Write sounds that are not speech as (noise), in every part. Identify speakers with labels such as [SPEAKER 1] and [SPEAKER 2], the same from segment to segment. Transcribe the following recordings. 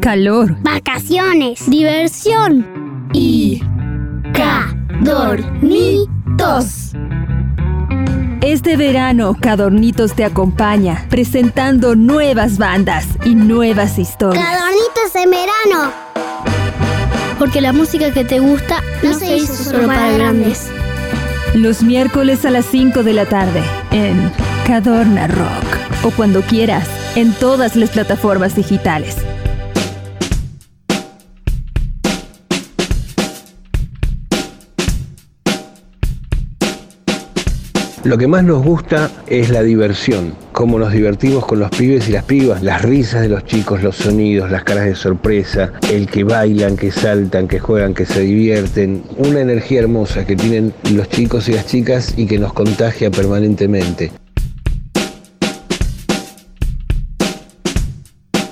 [SPEAKER 1] calor,
[SPEAKER 2] vacaciones, diversión
[SPEAKER 3] y cadornitos.
[SPEAKER 1] Este verano, Cadornitos te acompaña, presentando nuevas bandas y nuevas historias.
[SPEAKER 2] Cadornitos en verano. Porque la música que te gusta no, se hizo solo para grandes.
[SPEAKER 1] Los miércoles a las 5 de la tarde en Cadorna Rock. O cuando quieras, en todas las plataformas digitales.
[SPEAKER 4] Lo que más nos gusta es la diversión, cómo nos divertimos con los pibes y las pibas, las risas de los chicos, los sonidos, las caras de sorpresa, el que bailan, que saltan, que juegan, que se divierten, una energía hermosa que tienen los chicos y las chicas y que nos contagia permanentemente.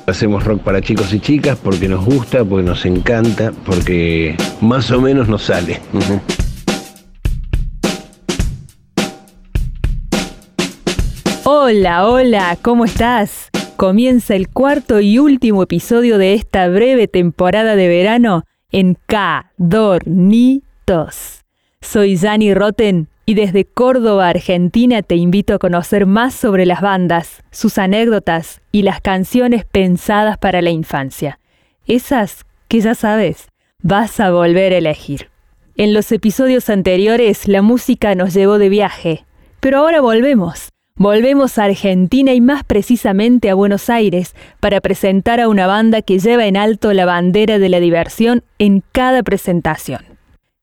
[SPEAKER 4] Hacemos rock para chicos y chicas porque nos gusta, porque nos encanta, porque más o menos nos sale.
[SPEAKER 1] Hola, hola, ¿cómo estás? Comienza el cuarto y último episodio de esta breve temporada de verano en Cadornitos. Soy Jani Roten y desde Córdoba, Argentina, te invito a conocer más sobre las bandas, sus anécdotas y las canciones pensadas para la infancia. Esas que ya sabes, vas a volver a elegir. En los episodios anteriores la música nos llevó de viaje, pero ahora volvemos Volvemos a Argentina y más precisamente a Buenos Aires para presentar a una banda que lleva en alto la bandera de la diversión en cada presentación.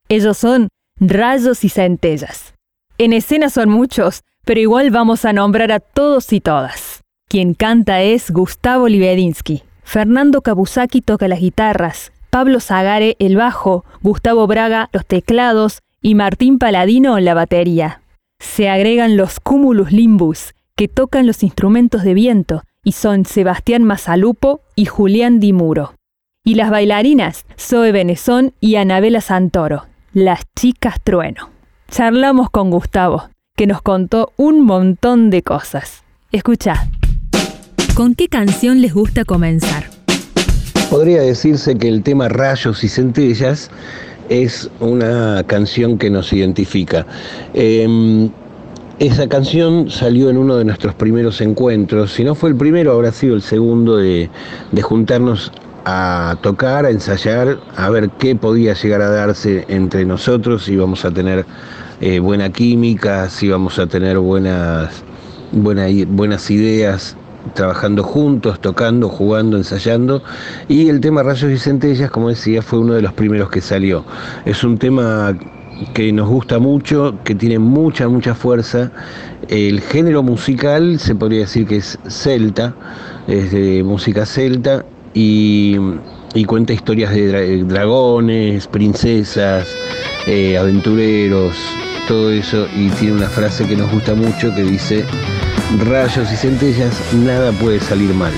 [SPEAKER 1] Ellos son Rayos y Centellas. En escena son muchos, pero igual vamos a nombrar a todos y todas. Quien canta es Gustavo Libedinsky. Fernando Kabusaki toca las guitarras, Pablo Zagare el bajo, Gustavo Braga los teclados y Martín Paladino la batería se agregan los cumulus limbus, que tocan los instrumentos de viento, y son Sebastián Mazalupo y Julián Dimuro. Y las bailarinas, Zoe Benezón y Anabela Santoro, las chicas trueno. Charlamos con Gustavo, que nos contó un montón de cosas. Escucha. ¿Con qué canción les gusta comenzar?
[SPEAKER 4] Podría decirse que el tema Rayos y Centellas es una canción que nos identifica. Em, esa canción salió en uno de nuestros primeros encuentros, si no fue el primero, habrá sido el segundo de, juntarnos a tocar, a ensayar, a ver qué podía llegar a darse entre nosotros, si íbamos a tener eh, buena química, si íbamos a tener buenas, buenas ideas trabajando juntos, tocando, jugando, ensayando. Y el tema Rayos y Centellas, como decía, fue uno de los primeros que salió. Es un tema que nos gusta mucho, que tiene mucha, mucha fuerza. El género musical se podría decir que es celta, es de música celta y, cuenta historias de dragones, princesas, eh, aventureros, todo eso. Y tiene una frase que nos gusta mucho que dice rayos y centellas, nada puede salir mal.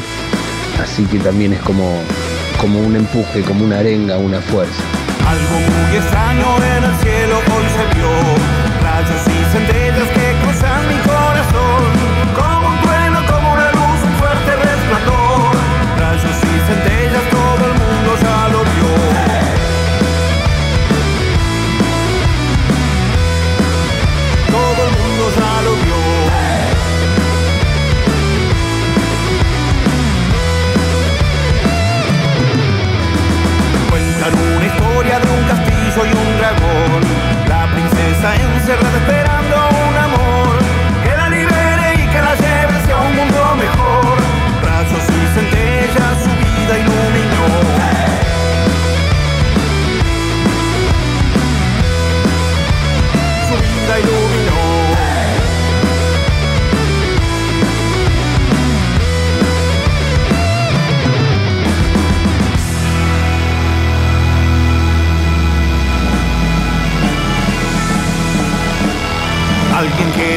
[SPEAKER 4] Así que también es como, como un empuje, como una arenga, una fuerza.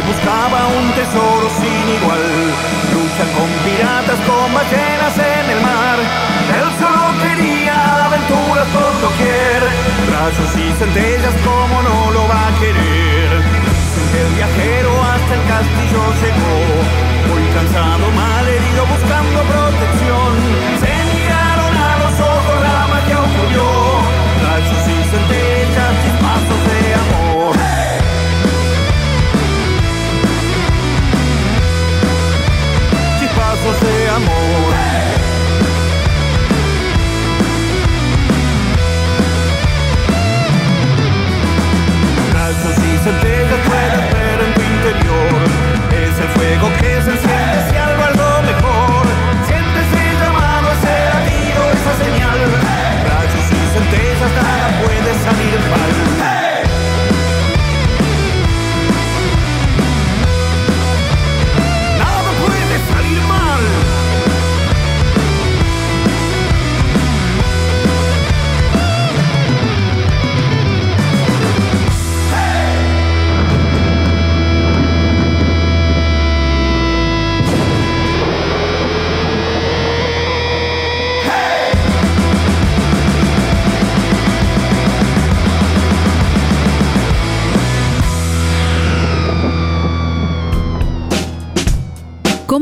[SPEAKER 5] Buscaba un tesoro sin igual. Lucha con piratas, con ballenas en el mar. Él solo quería aventuras por doquier. Rayos y centellas, como no lo va a querer. El viajero hasta el castillo llegó. Muy cansado, mal herido, buscando protección. amor. Alzas y centellas puedes ver en tu interior ese fuego que se enciende si algo algo mejor. Sientes el llamado a ser amigo, esa señal. Rayos y centellas nada puede salir mal.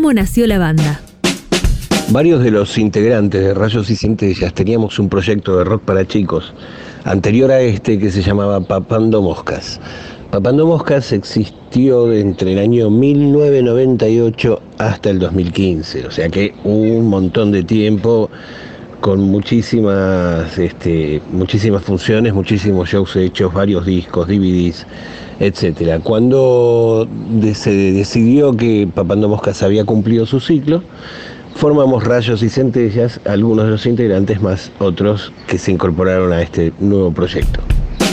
[SPEAKER 1] ¿Cómo nació la banda?
[SPEAKER 4] Varios de los integrantes de Rayos y Centellas teníamos un proyecto de rock para chicos anterior a este que se llamaba Papando Moscas. Papando Moscas existió entre el año 1998 hasta el 2015, o sea que un montón de tiempo con muchísimas, este, muchísimas funciones, muchísimos shows hechos, varios discos, DVDs, etc. Cuando se decidió que Papando Moscas había cumplido su ciclo, formamos Rayos y Centellas, algunos de los integrantes más otros que se incorporaron a este nuevo proyecto.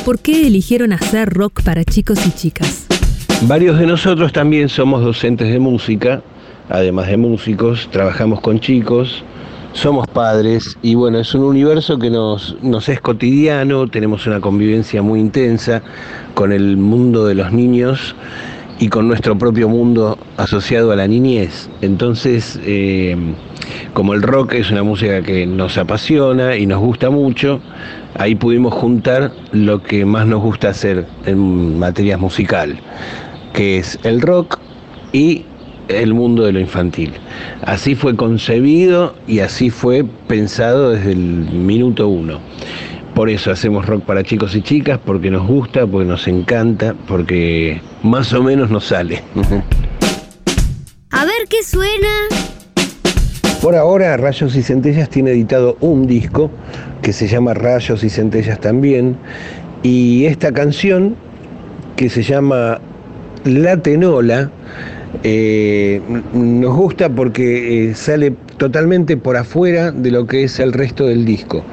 [SPEAKER 1] ¿Por qué eligieron hacer rock para chicos y chicas?
[SPEAKER 4] Varios de nosotros también somos docentes de música, además de músicos, trabajamos con chicos, somos padres y bueno, es un universo que nos, es cotidiano, tenemos una convivencia muy intensa con el mundo de los niños y con nuestro propio mundo asociado a la niñez. Entonces, eh, como el rock es una música que nos apasiona y nos gusta mucho, ahí pudimos juntar lo que más nos gusta hacer en materia musical, que es el rock y el mundo de lo infantil. Así fue concebido y así fue pensado desde el minuto uno. Por eso hacemos rock para chicos y chicas, porque nos gusta, porque nos encanta, porque más o menos nos sale.
[SPEAKER 2] A ver qué suena.
[SPEAKER 4] Por ahora, Rayos y Centellas tiene editado un disco que se llama Rayos y Centellas también. Y esta canción, que se llama La Tenola, eh, nos gusta porque eh, sale totalmente por afuera de lo que es el resto del disco.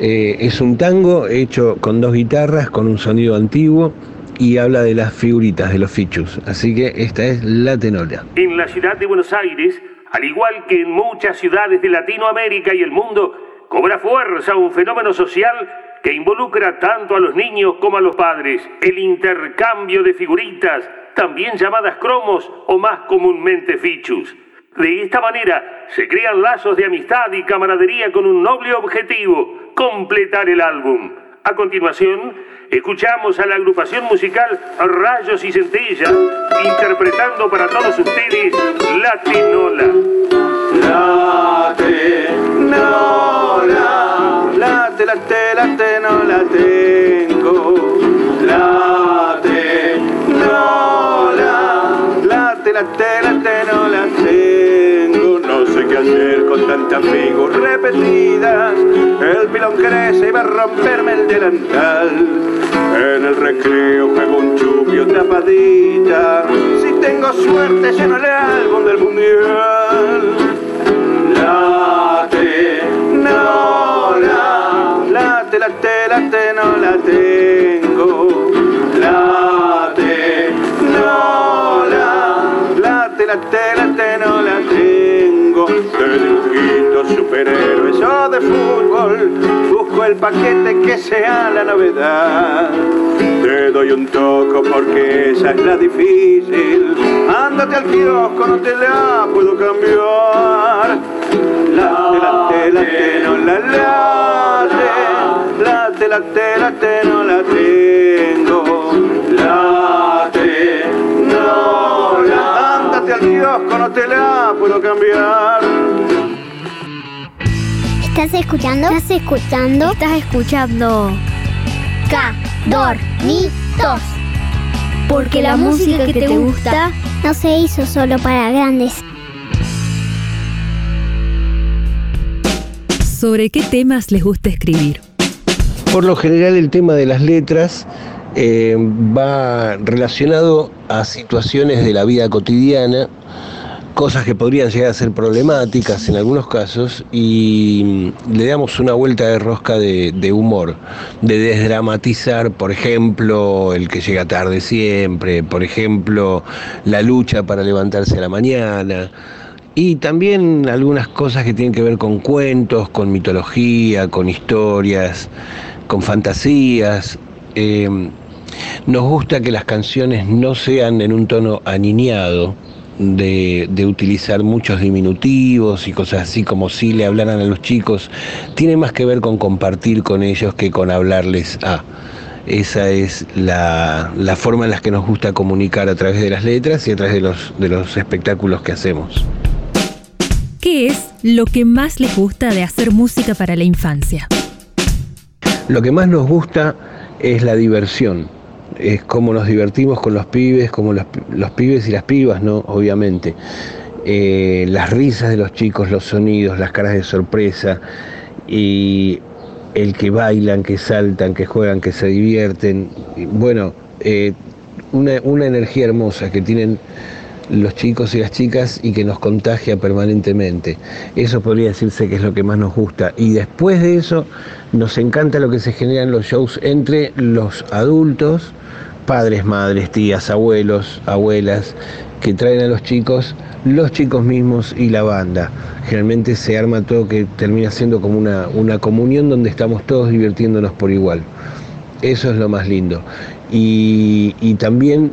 [SPEAKER 4] Eh, es un tango hecho con dos guitarras, con un sonido antiguo y habla de las figuritas, de los fichus. Así que esta es La Tenola.
[SPEAKER 6] En la ciudad de Buenos Aires, al igual que en muchas ciudades de Latinoamérica y el mundo, cobra fuerza un fenómeno social que involucra tanto a los niños como a los padres, el intercambio de figuritas, también llamadas cromos o más comúnmente fichus. De esta manera se crean lazos de amistad y camaradería con un noble objetivo, completar el álbum. A continuación, escuchamos a la agrupación musical Rayos y Centellas interpretando para todos ustedes La Tenola.
[SPEAKER 5] La tenola, la la. La la te, la te, la te, no la tengo. No sé qué hacer con tantas figuras repetidas. El pilón crece y va a romperme el delantal. En el recreo juego un chupio tapadita. Si tengo suerte, lleno el álbum del mundial. La tenola, la te, la te, la te, no la el paquete que sea la novedad. Te doy un toco porque esa es la difícil. Ándate al kiosco, no te la puedo cambiar. La te, la te, la no la late. La te, la te, la te, no la tengo. La no la. Ándate al kiosco, no te la puedo cambiar.
[SPEAKER 2] ¿Estás escuchando? ¿Estás escuchando?
[SPEAKER 3] Estás escuchando
[SPEAKER 2] Cadornitos.
[SPEAKER 3] porque la música que te gusta
[SPEAKER 2] No se hizo solo para grandes.
[SPEAKER 1] ¿Sobre qué temas les gusta escribir?
[SPEAKER 4] Por lo general el tema de las letras eh, va relacionado a situaciones de la vida cotidiana, cosas que podrían llegar a ser problemáticas en algunos casos y mm, le damos una vuelta de rosca de, humor, de desdramatizar, por ejemplo, el que llega tarde siempre, por ejemplo, la lucha para levantarse a la mañana. Y también algunas cosas que tienen que ver con cuentos, con mitología, con historias, con fantasías. Eh, nos gusta que las canciones no sean en un tono aniñado, de, de utilizar muchos diminutivos y cosas así como si le hablaran a los chicos. Tiene más que ver con compartir con ellos que con hablarles a. Esa es la, la forma en la que nos gusta comunicar a través de las letras y a través de los, de los espectáculos que hacemos.
[SPEAKER 1] ¿Qué es lo que más les gusta de hacer música para la infancia?
[SPEAKER 4] Lo que más nos gusta es la diversión, es cómo nos divertimos con los pibes, como los, pibes y las pibas, ¿no? Obviamente. Eh, las risas de los chicos, los sonidos, las caras de sorpresa y el que bailan, que saltan, que juegan, que se divierten. Bueno, eh, una, una energía hermosa que tienen los chicos y las chicas y que nos contagia permanentemente. Eso podría decirse que es lo que más nos gusta. Y después de eso, nos encanta lo que se genera en los shows entre los adultos, padres, madres, tías, abuelos, abuelas, que traen a los chicos, los chicos mismos y la banda. Generalmente se arma todo que termina siendo como una, una comunión donde estamos todos divirtiéndonos por igual. Eso es lo más lindo. Y, y también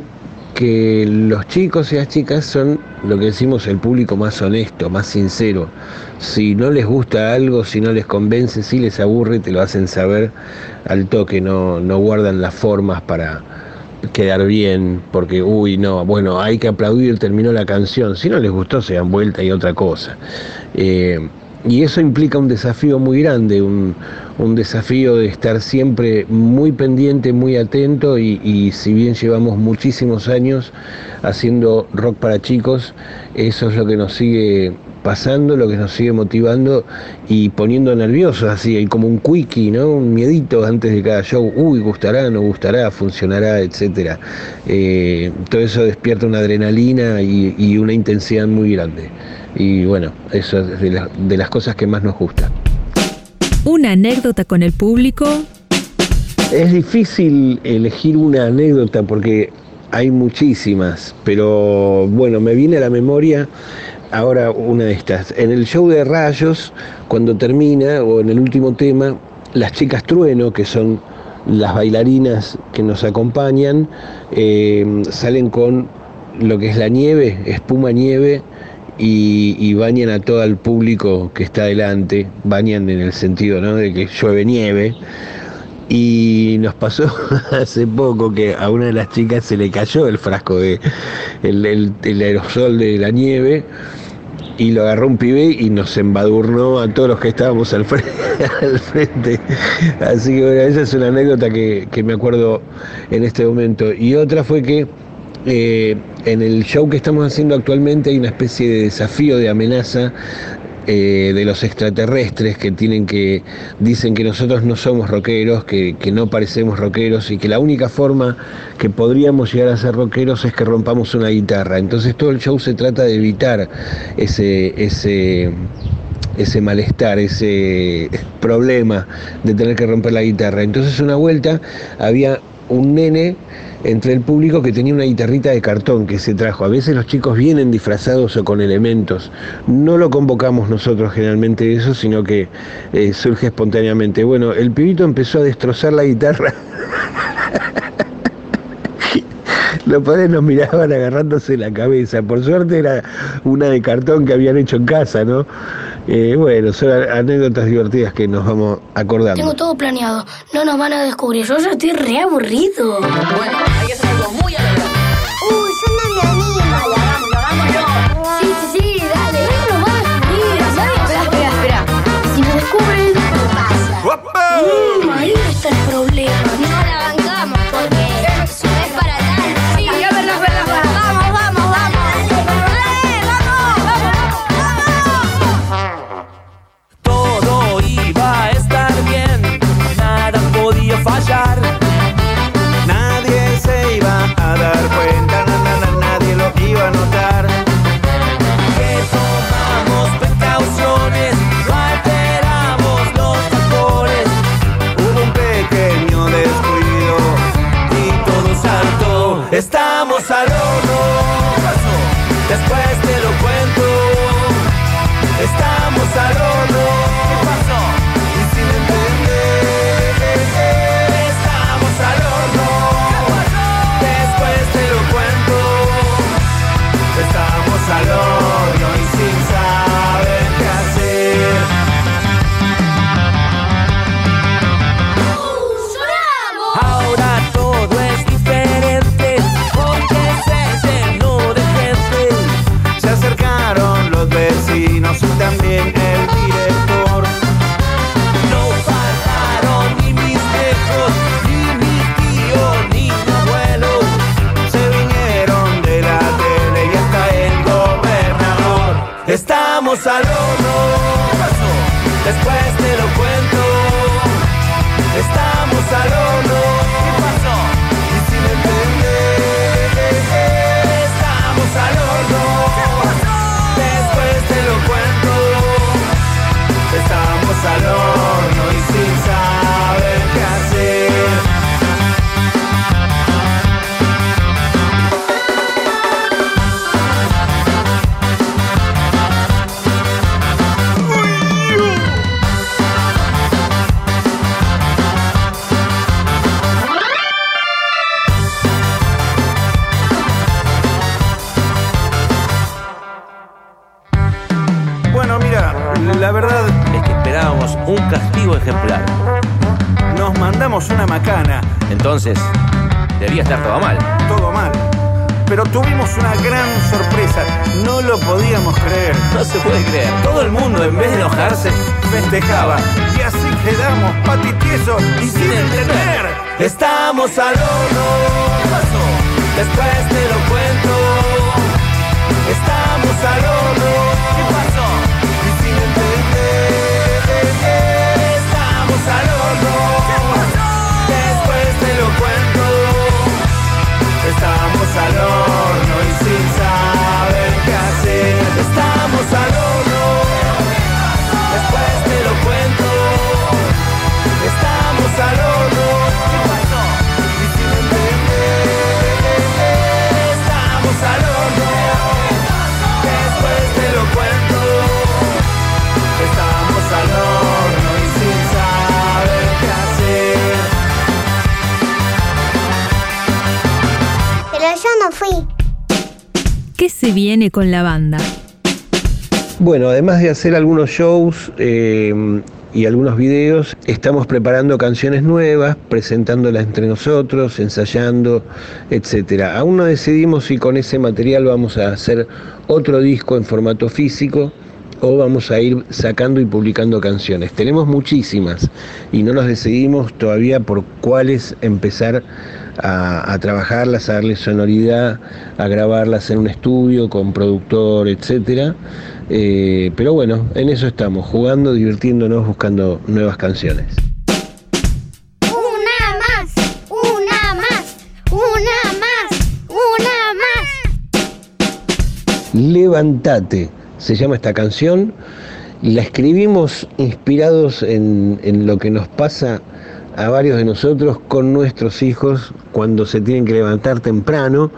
[SPEAKER 4] que los chicos y las chicas son lo que decimos el público más honesto, más sincero. Si no les gusta algo, si no les convence, si les aburre, te lo hacen saber al toque, no, no guardan las formas para quedar bien, porque, uy, no, bueno, hay que aplaudir, terminó la canción. Si no les gustó, se dan vuelta y otra cosa. Eh, y eso implica un desafío muy grande, un, desafío de estar siempre muy pendiente, muy atento y, si bien llevamos muchísimos años haciendo rock para chicos, eso es lo que nos sigue pasando, lo que nos sigue motivando y poniendo nerviosos, así, como un quickie, ¿no? Un miedito antes de cada show, uy, gustará, no gustará, funcionará, etcétera. Eh, todo eso despierta una adrenalina y una intensidad muy grande y bueno, eso es de, las cosas que más nos gusta.
[SPEAKER 1] ¿Una anécdota con el público?
[SPEAKER 4] Es difícil elegir una anécdota porque hay muchísimas, pero bueno, me viene a la memoria ahora una de estas. En el show de Rayos, cuando termina, o en el último tema, las chicas trueno, que son las bailarinas que nos acompañan, eh, salen con lo que es la nieve, espuma nieve, y, bañan a todo el público que está delante, bañan en el sentido ¿no? de que llueve nieve. Y nos pasó (laughs) hace poco que a una de las chicas se le cayó el frasco de el, aerosol de la nieve y lo agarró un pibe y nos embadurnó a todos los que estábamos (laughs) al frente. Así que bueno, esa es una anécdota que, que me acuerdo en este momento. Y otra fue que eh, en el show que estamos haciendo actualmente hay una especie de desafío, de amenaza eh, de los extraterrestres que tienen que dicen que nosotros no somos rockeros, que, no parecemos rockeros y que la única forma que podríamos llegar a ser rockeros es que rompamos una guitarra. Entonces todo el show se trata de evitar ese, ese, ese malestar, ese problema de tener que romper la guitarra. Entonces una vuelta había un nene entre el público que tenía una guitarrita de cartón que se trajo. A veces los chicos vienen disfrazados o con elementos. No lo convocamos nosotros generalmente eso, sino que eh, surge espontáneamente. Bueno, el pibito empezó a destrozar la guitarra. (laughs) los padres nos miraban agarrándose la cabeza. Por suerte era una de cartón que habían hecho en casa, ¿no? Eh, bueno, son anécdotas divertidas que nos vamos acordando.
[SPEAKER 2] Tengo todo planeado. No nos van a descubrir. Yo ya estoy re aburrido.
[SPEAKER 7] Bueno, al horno. Después Estamos
[SPEAKER 1] viene con la banda?
[SPEAKER 4] Bueno, además de hacer algunos shows eh, y algunos videos, estamos preparando canciones nuevas, presentándolas entre nosotros, ensayando, etcétera. Aún no decidimos si con ese material vamos a hacer otro disco en formato físico o vamos a ir sacando y publicando canciones. Tenemos muchísimas y no nos decidimos todavía por cuáles empezar a, a trabajarlas, a darle sonoridad, a grabarlas en un estudio con productor, etcétera. Eh, pero bueno, en eso estamos, jugando, divirtiéndonos, buscando nuevas canciones.
[SPEAKER 2] Una más, una más, una más, una más.
[SPEAKER 4] Levantate, se llama esta canción. La escribimos inspirados en, en lo que nos pasa a varios de nosotros con nuestros hijos cuando se tienen que levantar temprano,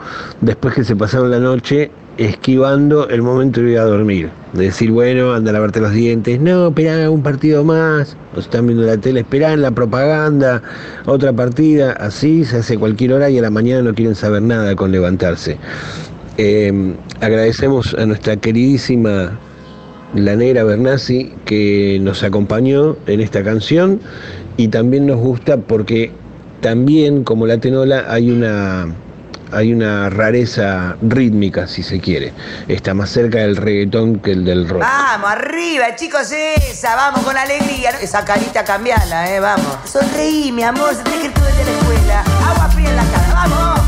[SPEAKER 4] después que se pasaron la noche esquivando el momento de ir a dormir. De decir, bueno, anda a lavarte los dientes, no, esperá un partido más, o están viendo la tele, esperá la propaganda, otra partida, así se hace cualquier hora y a la mañana no quieren saber nada con levantarse. Eh, agradecemos a nuestra queridísima la negra Bernasi que nos acompañó en esta canción y también nos gusta porque también como la tenola hay una hay una rareza rítmica si se quiere. Está más cerca del reggaetón que el del rock.
[SPEAKER 8] Vamos, arriba, chicos, esa, vamos con alegría. Esa carita cambiala, eh, vamos. Sonreí, mi amor, se tiene que día a la escuela. Agua fría en la cara, vamos,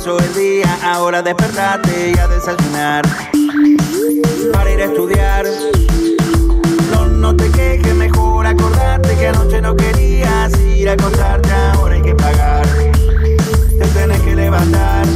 [SPEAKER 7] empezó el día, ahora despertate y a desayunar. Para ir a estudiar, no, no te quejes, mejor acordarte que anoche no querías ir a acostarte, ahora hay que pagar. Te tenés que levantar.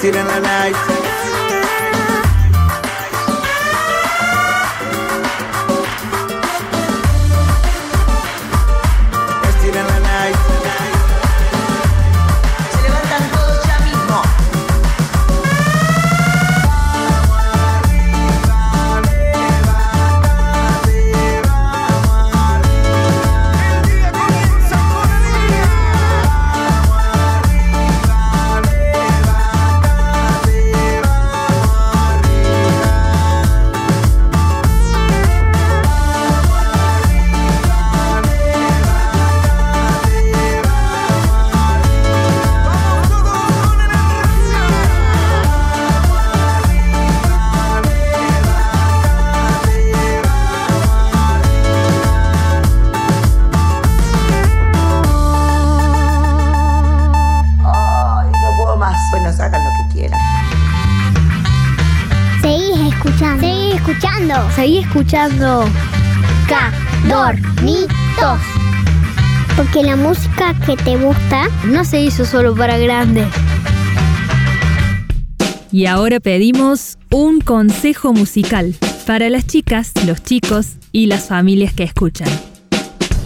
[SPEAKER 5] Still in the night.
[SPEAKER 3] Escuchando. Cadornitos. Porque la música que te gusta no se hizo solo para grandes.
[SPEAKER 1] Y ahora pedimos un consejo musical para las chicas, los chicos y las familias que escuchan.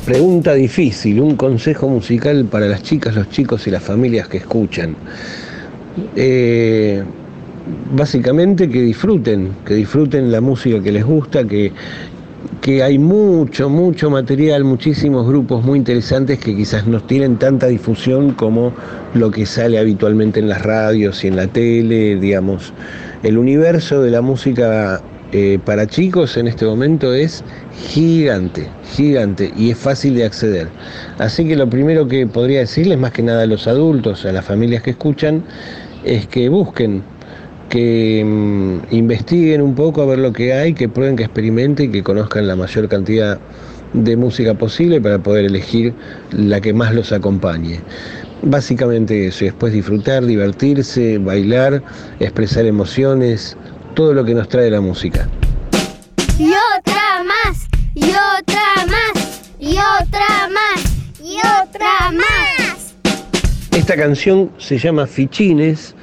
[SPEAKER 4] Pregunta difícil, un consejo musical para las chicas, los chicos y las familias que escuchan. Eh, básicamente que disfruten, que disfruten la música que les gusta, que, que hay mucho, mucho material, muchísimos grupos muy interesantes que quizás no tienen tanta difusión como lo que sale habitualmente en las radios y en la tele, digamos. El universo de la música eh, para chicos en este momento es gigante, gigante y es fácil de acceder. Así que lo primero que podría decirles, más que nada a los adultos, a las familias que escuchan, es que busquen, que mm, investiguen un poco a ver lo que hay, que prueben, que experimenten y que conozcan la mayor cantidad de música posible para poder elegir la que más los acompañe. Básicamente eso, y después disfrutar, divertirse, bailar, expresar emociones, todo lo que nos trae la música.
[SPEAKER 3] Y otra más. Y otra más. Y otra más. Y otra más.
[SPEAKER 4] Esta canción se llama Fichines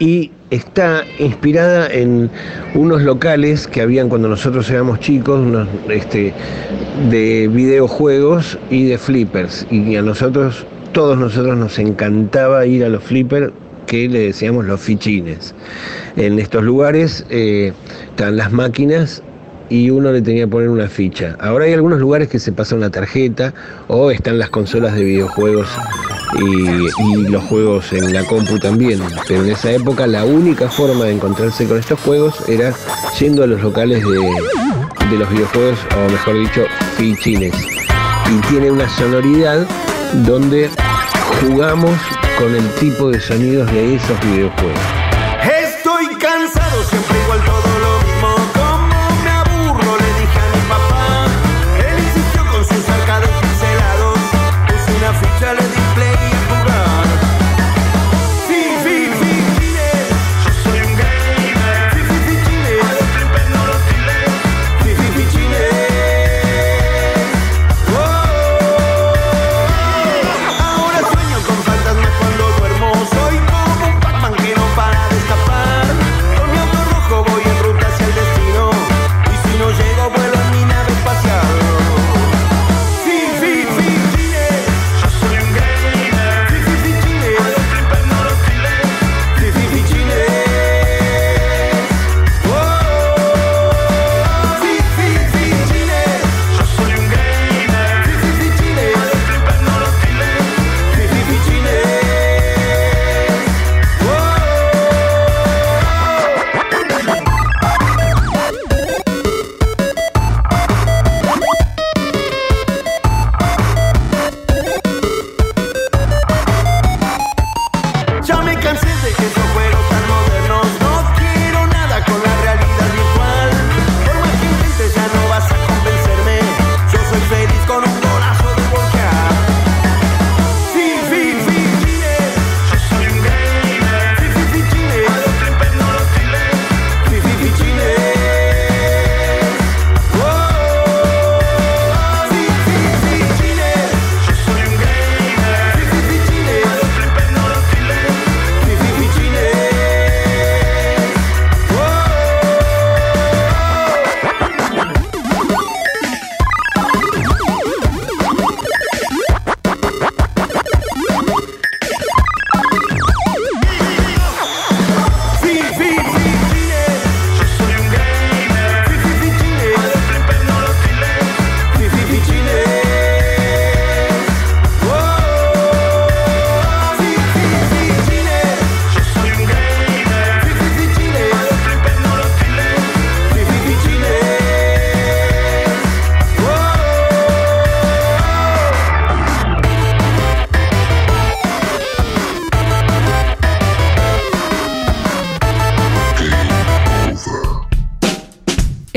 [SPEAKER 4] y está inspirada en unos locales que habían cuando nosotros éramos chicos, unos, este, de videojuegos y de flippers. Y a nosotros, todos nosotros nos encantaba ir a los flippers que le decíamos los fichines. En estos lugares eh, están las máquinas y uno le tenía que poner una ficha. Ahora hay algunos lugares que se pasa una tarjeta o están las consolas de videojuegos y, los juegos en la compu también. Pero en esa época la única forma de encontrarse con estos juegos era yendo a los locales de, de los videojuegos, o mejor dicho, fichines. Y tiene una sonoridad donde jugamos con el tipo de sonidos de esos videojuegos.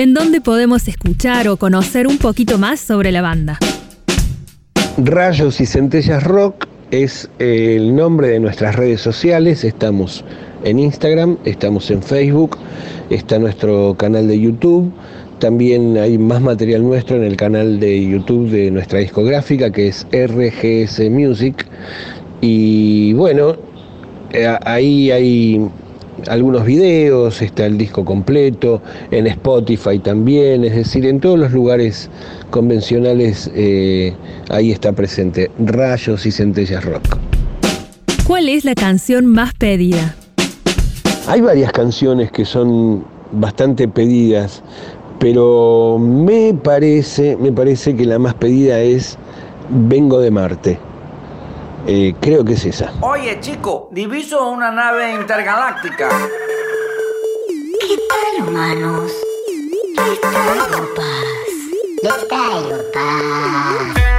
[SPEAKER 1] ¿En dónde podemos escuchar o conocer un poquito más sobre la banda?
[SPEAKER 4] Rayos y Centellas Rock es el nombre de nuestras redes sociales. Estamos en Instagram, estamos en Facebook, está nuestro canal de YouTube. También hay más material nuestro en el canal de YouTube de nuestra discográfica que es RGS Music. Y bueno, eh, ahí hay algunos videos, está el disco completo, en Spotify también, es decir, en todos los lugares convencionales eh, ahí está presente Rayos y Centellas Rock.
[SPEAKER 1] ¿Cuál es la canción más pedida?
[SPEAKER 4] Hay varias canciones que son bastante pedidas, pero me parece, me parece que la más pedida es Vengo de Marte. Eh, creo que es esa.
[SPEAKER 9] Oye, chico, diviso una nave intergaláctica.
[SPEAKER 5] ¿Qué tal, humanos? ¿Qué tal, paz? ¿Qué tal, paz?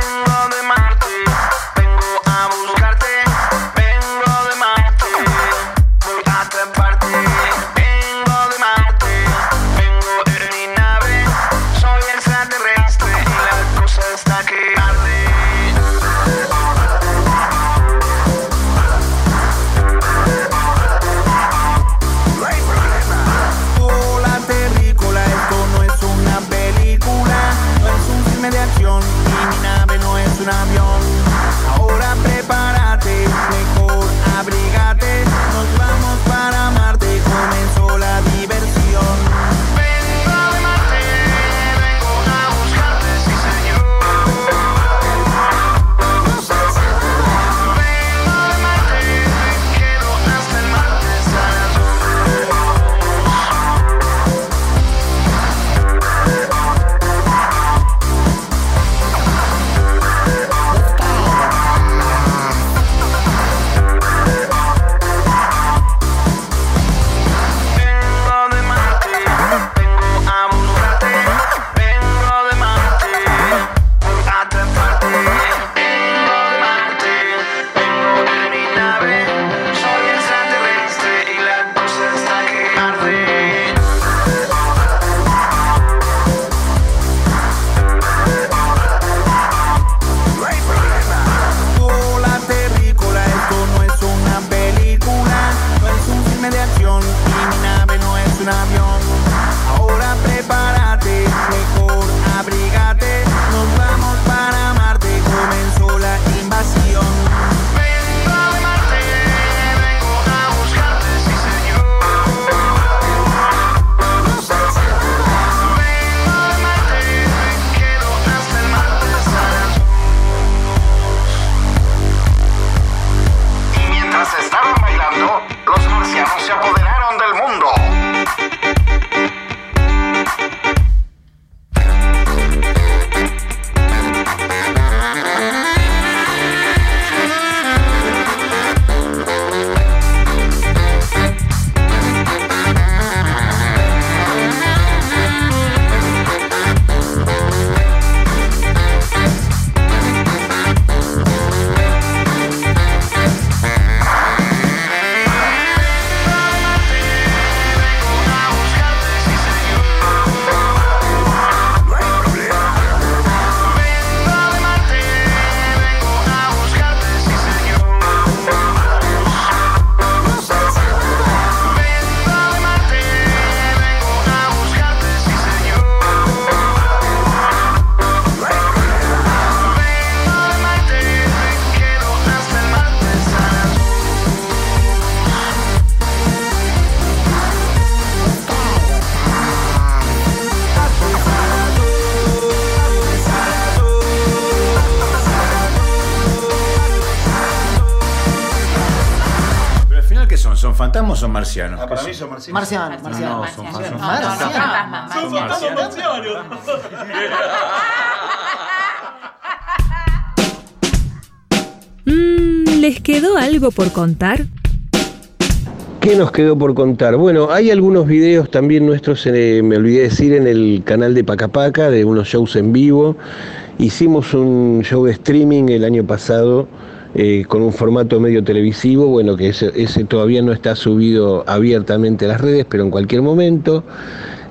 [SPEAKER 10] Fantasmas o son marcianos?
[SPEAKER 11] Ah, para
[SPEAKER 10] ¿Qué
[SPEAKER 11] mí
[SPEAKER 10] son?
[SPEAKER 11] son
[SPEAKER 12] Marciano, marciano.
[SPEAKER 10] No, son
[SPEAKER 12] Marciano.
[SPEAKER 10] fantasmas.
[SPEAKER 12] Son
[SPEAKER 10] Marcianos.
[SPEAKER 1] Mm, ¿Les quedó algo por contar?
[SPEAKER 4] ¿Qué nos quedó por contar? Bueno, hay algunos videos también nuestros, eh, me olvidé decir, en el canal de Pacapaca, de unos shows en vivo. Hicimos un show de streaming el año pasado eh, con un formato medio televisivo, bueno, que ese, todavía no está subido abiertamente a las redes, pero en cualquier momento.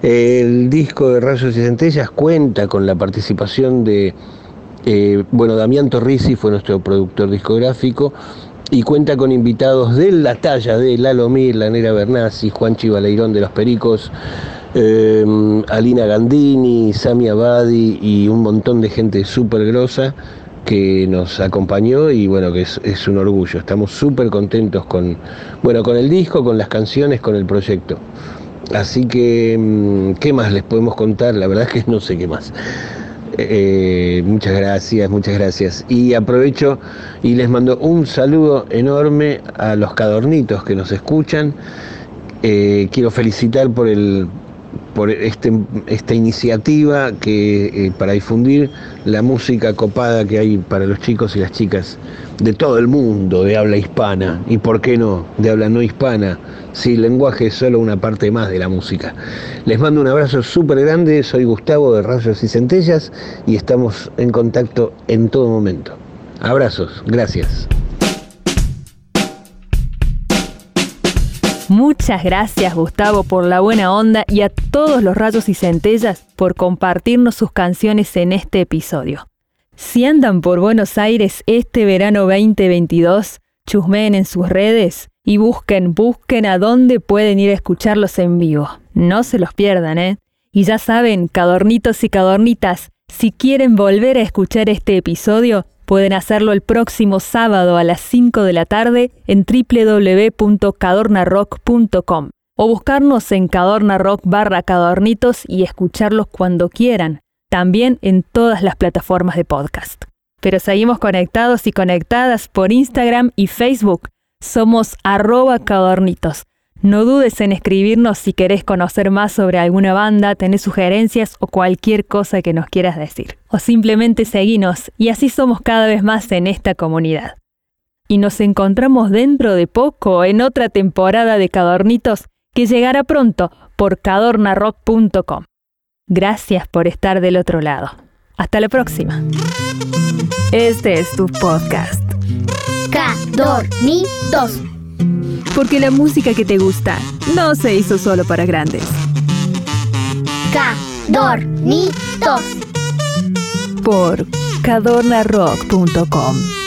[SPEAKER 4] El disco de Rayos y Centellas cuenta con la participación de, eh, bueno, Damián Torrisi fue nuestro productor discográfico y cuenta con invitados de la talla de Lalo Mir, la Nera Bernasi, Juan Chivaleirón de Los Pericos, eh, Alina Gandini, Sami Abadi y un montón de gente súper grosa que nos acompañó y bueno, que es, un orgullo. Estamos súper contentos con, bueno, con el disco, con las canciones, con el proyecto. Así que, mm, ¿qué más les podemos contar? La verdad es que no sé qué más. Eh, muchas gracias, muchas gracias. Y aprovecho y les mando un saludo enorme a los cadornitos que nos escuchan. Eh, quiero felicitar por el por este, esta iniciativa que, eh, para difundir la música copada que hay para los chicos y las chicas de todo el mundo de habla hispana y por qué no de habla no hispana si el lenguaje es solo una parte más de la música. Les mando un abrazo súper grande, soy Gustavo de Rayos y Centellas y estamos en contacto en todo momento. Abrazos, gracias.
[SPEAKER 1] Muchas gracias Gustavo por la buena onda y a todos los rayos y centellas por compartirnos sus canciones en este episodio. Si andan por Buenos Aires este verano 2022, chusmeen en sus redes y busquen, busquen a dónde pueden ir a escucharlos en vivo. No se los pierdan, ¿eh? Y ya saben, cadornitos y cadornitas, si quieren volver a escuchar este episodio, Pueden hacerlo el próximo sábado a las 5 de la tarde en www.cadornarock.com o buscarnos en Cadorna Rock barra Cadornitos y escucharlos cuando quieran, también en todas las plataformas de podcast. Pero seguimos conectados y conectadas por Instagram y Facebook. Somos arroba Cadornitos. No dudes en escribirnos si querés conocer más sobre alguna banda, tenés sugerencias o cualquier cosa que nos quieras decir. O simplemente seguinos y así somos cada vez más en esta comunidad. Y nos encontramos dentro de poco en otra temporada de Cadornitos que llegará pronto por cadornarock.com. Gracias por estar del otro lado. Hasta la próxima. Este es tu podcast.
[SPEAKER 3] Cadornitos.
[SPEAKER 1] Porque la música que te gusta no se hizo solo para grandes.
[SPEAKER 3] Cadornitos.
[SPEAKER 1] Por cadornarock.com.